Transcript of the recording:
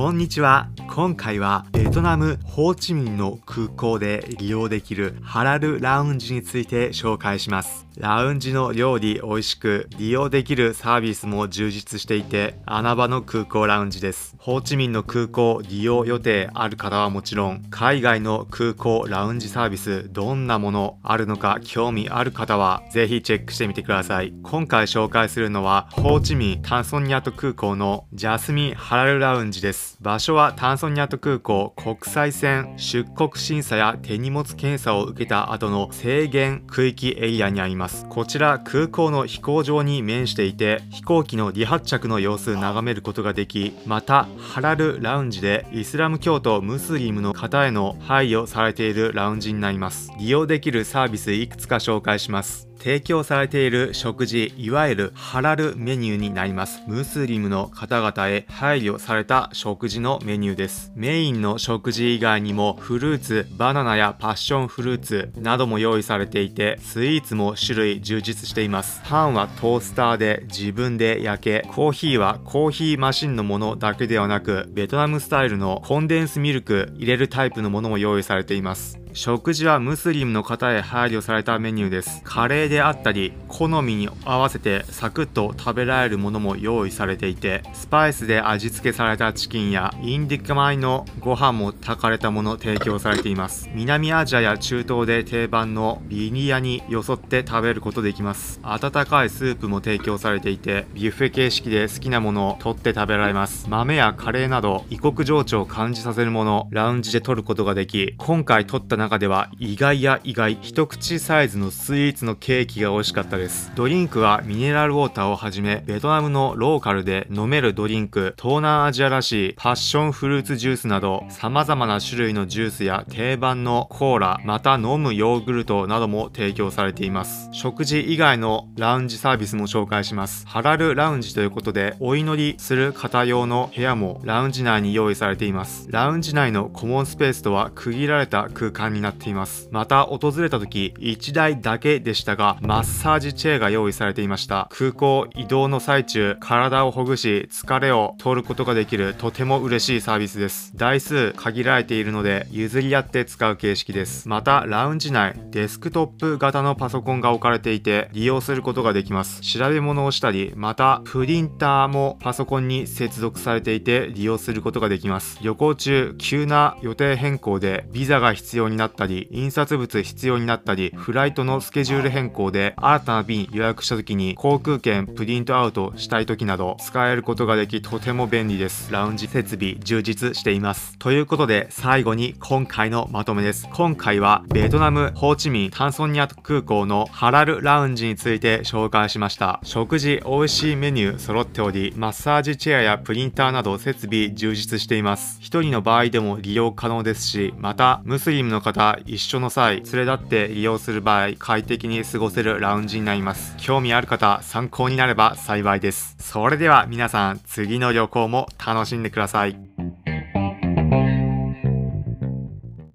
こんにちは。今回はベトナムホーチミンの空港で利用できるハラルラウンジについて紹介します。ラウンジの料理美味しく利用できるサービスも充実していて穴場の空港ラウンジです。ホーチミンの空港利用予定ある方はもちろん海外の空港ラウンジサービスどんなものあるのか興味ある方はぜひチェックしてみてください。今回紹介するのはホーチミンタンソニャト空港のジャスミンハラルラウンジです。場所はタンソニャト空港国際線出国審査や手荷物検査を受けた後の制限区域エリアにあります。こちら空港の飛行場に面していて飛行機の離発着の様子眺めることができ、またハラルラウンジでイスラム教徒ムスリムの方への配慮されているラウンジになります。利用できるサービスいくつか紹介します。提供されている食事、いわゆるハラルメニューになります。ムスリムの方々へ配慮された食事のメニューです。メインの食事以外にもフルーツ、バナナやパッションフルーツなども用意されていて、スイーツも種類充実しています。パンはトースターで自分で焼け、コーヒーはコーヒーマシンのものだけではなく、ベトナムスタイルのコンデンスミルク入れるタイプのものも用意されています。食事はムスリムの方へ配慮されたメニューです。カレーであったり、好みに合わせてサクッと食べられるものも用意されていて、スパイスで味付けされたチキンやインディカ米のご飯も炊かれたもの提供されています。南アジアや中東で定番のビニヤによそって食べることできます。温かいスープも提供されていて、ビュッフェ形式で好きなものを取って食べられます。豆やカレーなど異国情緒を感じさせるもの、ラウンジで取ることができ、今回取った中では意外や意外一口サイズのスイーツのケーキが美味しかったです。ドリンクはミネラルウォーターをはじめベトナムのローカルで飲めるドリンク東南アジアらしいパッションフルーツジュースなど様々な種類のジュースや定番のコーラまた飲むヨーグルトなども提供されています。食事以外のラウンジサービスも紹介します。ハラルラウンジということでお祈りする方用の部屋もラウンジ内に用意されています。ラウンジ内のコモンスペースとは区切られた空間になっていますま。た訪れた時、1台だけでしたが、マッサージチェアが用意されていました。空港移動の最中、体をほぐし、疲れを取ることができるとても嬉しいサービスです。台数限られているので、譲り合って使う形式です。また、ラウンジ内、デスクトップ型のパソコンが置かれていて、利用することができます。調べ物をしたり、また、プリンターもパソコンに接続されていて、利用することができます。旅行中、急な予定変更で、ビザが必要になったり、印刷物必要になったり、フライトのスケジュール変更で新たな便予約した時に航空券プリントアウトしたい時など使えることができとても便利です。ラウンジ設備充実しています。ということで最後に今回のまとめです。今回はベトナムホーチミンタンソンニャ空港のハラルラウンジについて紹介しました。食事美味しいメニュー揃っており、マッサージチェアやプリンターなど設備充実しています。一人の場合でも利用可能ですし、またムスリムの方一緒の際、連れ立って利用する場合、快適に過ごせるラウンジになります。興味ある方、参考になれば幸いです。それでは皆さん、次の旅行も楽しんでください。